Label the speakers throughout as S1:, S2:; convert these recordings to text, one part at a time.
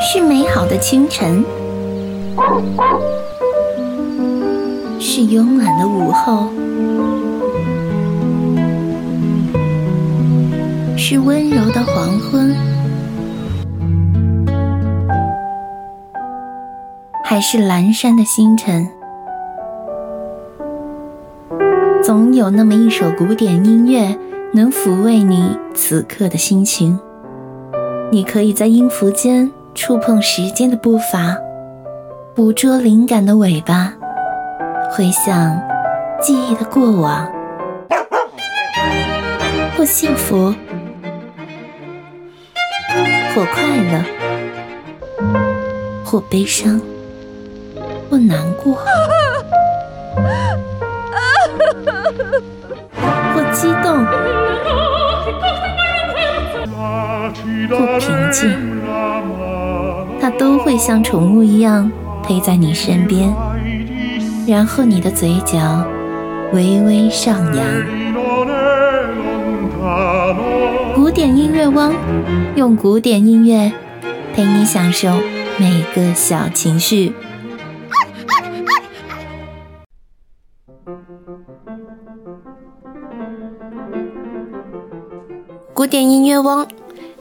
S1: 是美好的清晨，是慵懒的午后，是温柔的黄昏，还是阑珊的星辰？总有那么一首古典音乐，能抚慰你此刻的心情。你可以在音符间触碰时间的步伐，捕捉灵感的尾巴，回想记忆的过往，或幸福，或快乐，或悲伤，或难过，或平静，它都会像宠物一样陪在你身边，然后你的嘴角微微上扬。古典音乐汪，用古典音乐陪你享受每个小情绪。古典音乐汪。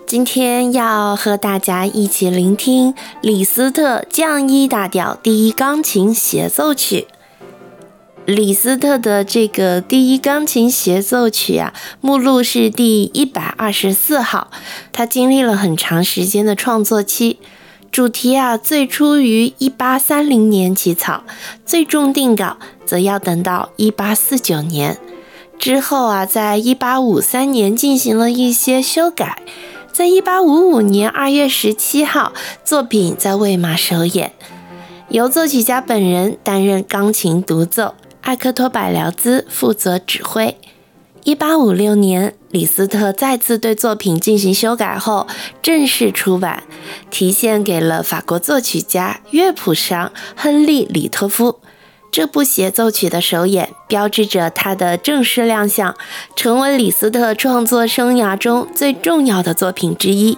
S1: 今天要和大家一起聆听李斯特降一大调第一钢琴协奏曲。李斯特的这个第一钢琴协奏曲啊，目录是第一百二十四号。他经历了很长时间的创作期，主题啊最初于一八三零年起草，最终定稿则要等到一八四九年。之后啊，在一八五三年进行了一些修改。在一八五五年二月十七号，作品在魏玛首演，由作曲家本人担任钢琴独奏，艾克托·百辽兹负责指挥。一八五六年，李斯特再次对作品进行修改后，正式出版，题献给了法国作曲家、乐谱商亨利·里托夫。这部协奏曲的首演，标志着他的正式亮相，成为李斯特创作生涯中最重要的作品之一。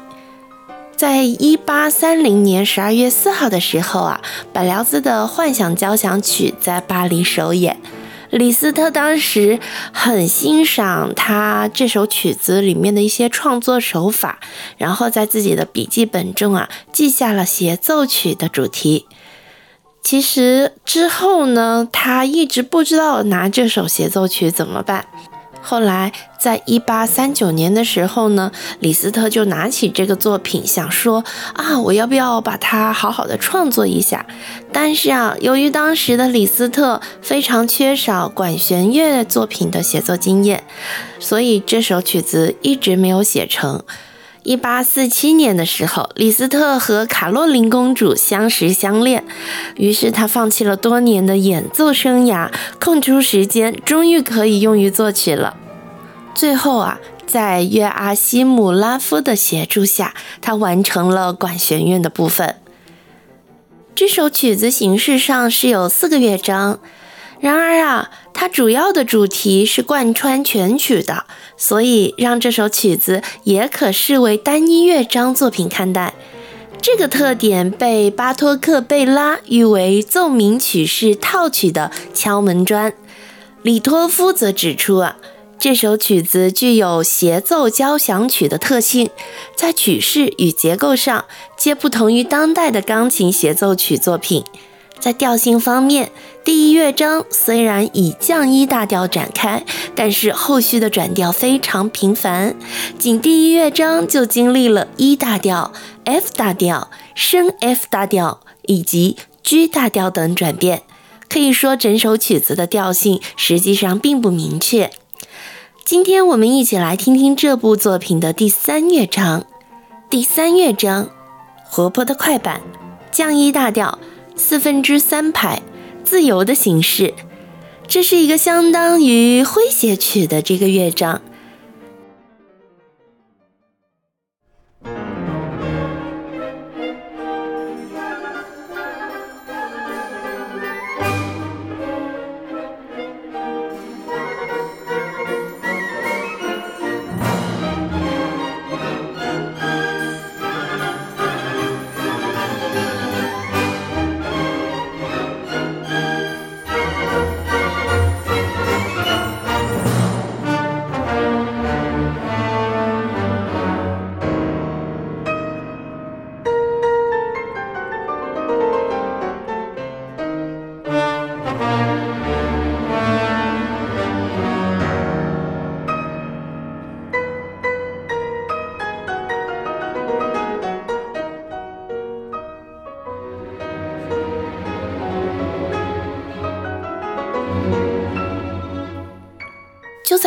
S1: 在一八三零年十二月四号的时候啊，柏辽兹的《幻想交响曲》在巴黎首演。李斯特当时很欣赏他这首曲子里面的一些创作手法，然后在自己的笔记本中啊记下了协奏曲的主题。其实之后呢，他一直不知道拿这首协奏曲怎么办。后来，在一八三九年的时候呢，李斯特就拿起这个作品，想说啊，我要不要把它好好的创作一下？但是啊，由于当时的李斯特非常缺少管弦乐作品的写作经验，所以这首曲子一直没有写成。一八四七年的时候，李斯特和卡洛琳公主相识相恋，于是他放弃了多年的演奏生涯，空出时间，终于可以用于作曲了。最后啊，在约阿希姆拉夫的协助下，他完成了管弦乐的部分。这首曲子形式上是有四个乐章。然而啊，它主要的主题是贯穿全曲的，所以让这首曲子也可视为单一乐章作品看待。这个特点被巴托克·贝拉誉为奏鸣曲式套曲的敲门砖。里托夫则指出啊，这首曲子具有协奏交响曲的特性，在曲式与结构上皆不同于当代的钢琴协奏曲作品。在调性方面，第一乐章虽然以降一大调展开，但是后续的转调非常频繁，仅第一乐章就经历了 E 大调、F 大调、升 F 大调以及 G 大调等转变，可以说整首曲子的调性实际上并不明确。今天我们一起来听听这部作品的第三乐章。第三乐章，活泼的快板，降一大调。四分之三拍，自由的形式，这是一个相当于诙谐曲的这个乐章。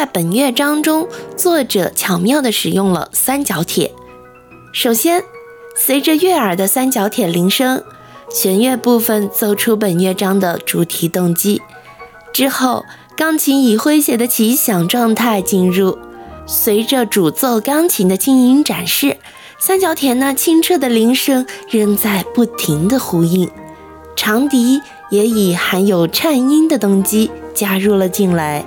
S1: 在本乐章中，作者巧妙地使用了三角铁。首先，随着悦耳的三角铁铃声，弦乐部分奏出本乐章的主题动机。之后，钢琴以诙谐的奇想状态进入，随着主奏钢琴的轻盈展示，三角铁那清澈的铃声仍在不停地呼应，长笛也以含有颤音的动机加入了进来。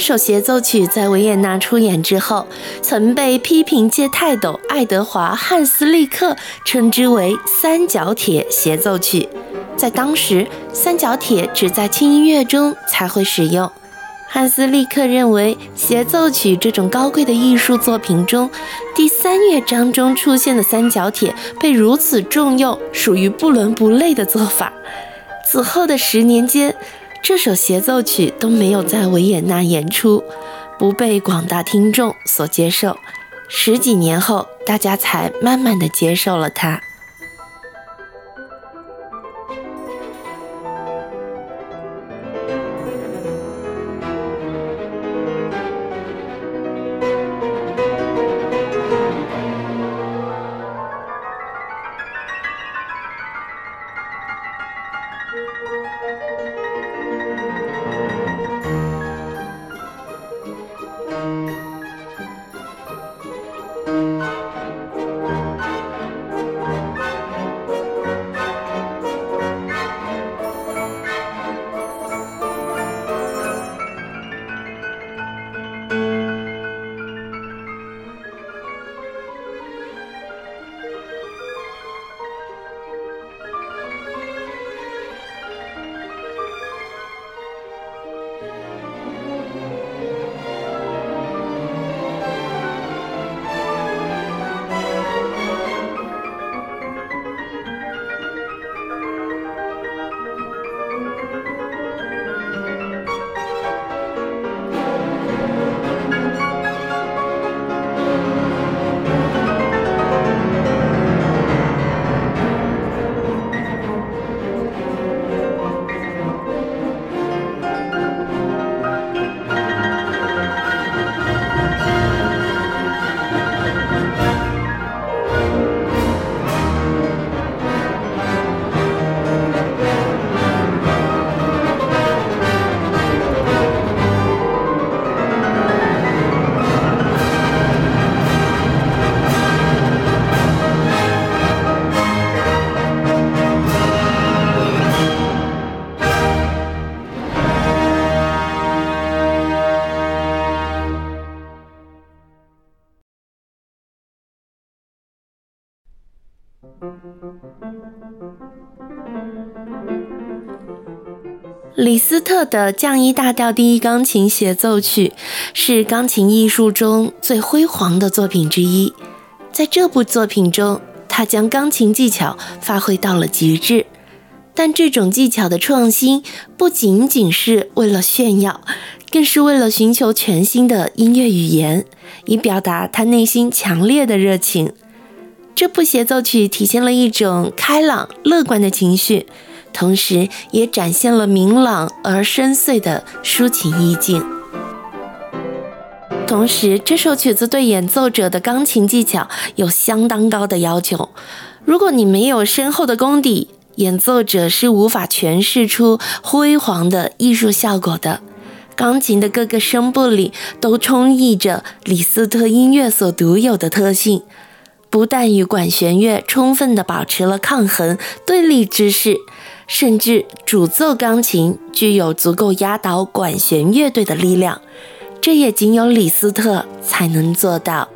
S1: 这首协奏曲在维也纳出演之后，曾被批评界泰斗爱德华·汉斯利克称之为“三角铁协奏曲”。在当时，三角铁只在轻音乐中才会使用。汉斯利克认为，协奏曲这种高贵的艺术作品中，第三乐章中出现的三角铁被如此重用，属于不伦不类的做法。此后的十年间，这首协奏曲都没有在维也纳演出，不被广大听众所接受。十几年后，大家才慢慢的接受了它。李斯特的降一大调第一钢琴协奏曲是钢琴艺术中最辉煌的作品之一。在这部作品中，他将钢琴技巧发挥到了极致。但这种技巧的创新不仅仅是为了炫耀，更是为了寻求全新的音乐语言，以表达他内心强烈的热情。这部协奏曲体现了一种开朗乐观的情绪，同时也展现了明朗而深邃的抒情意境。同时，这首曲子对演奏者的钢琴技巧有相当高的要求。如果你没有深厚的功底，演奏者是无法诠释出辉煌的艺术效果的。钢琴的各个声部里都充溢着李斯特音乐所独有的特性。不但与管弦乐充分地保持了抗衡对立之势，甚至主奏钢琴具有足够压倒管弦乐队的力量，这也仅有李斯特才能做到。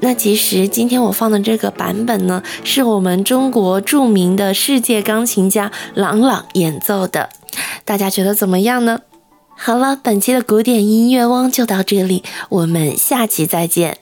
S1: 那其实今天我放的这个版本呢，是我们中国著名的世界钢琴家郎朗演奏的，大家觉得怎么样呢？好了，本期的古典音乐汪就到这里，我们下期再见。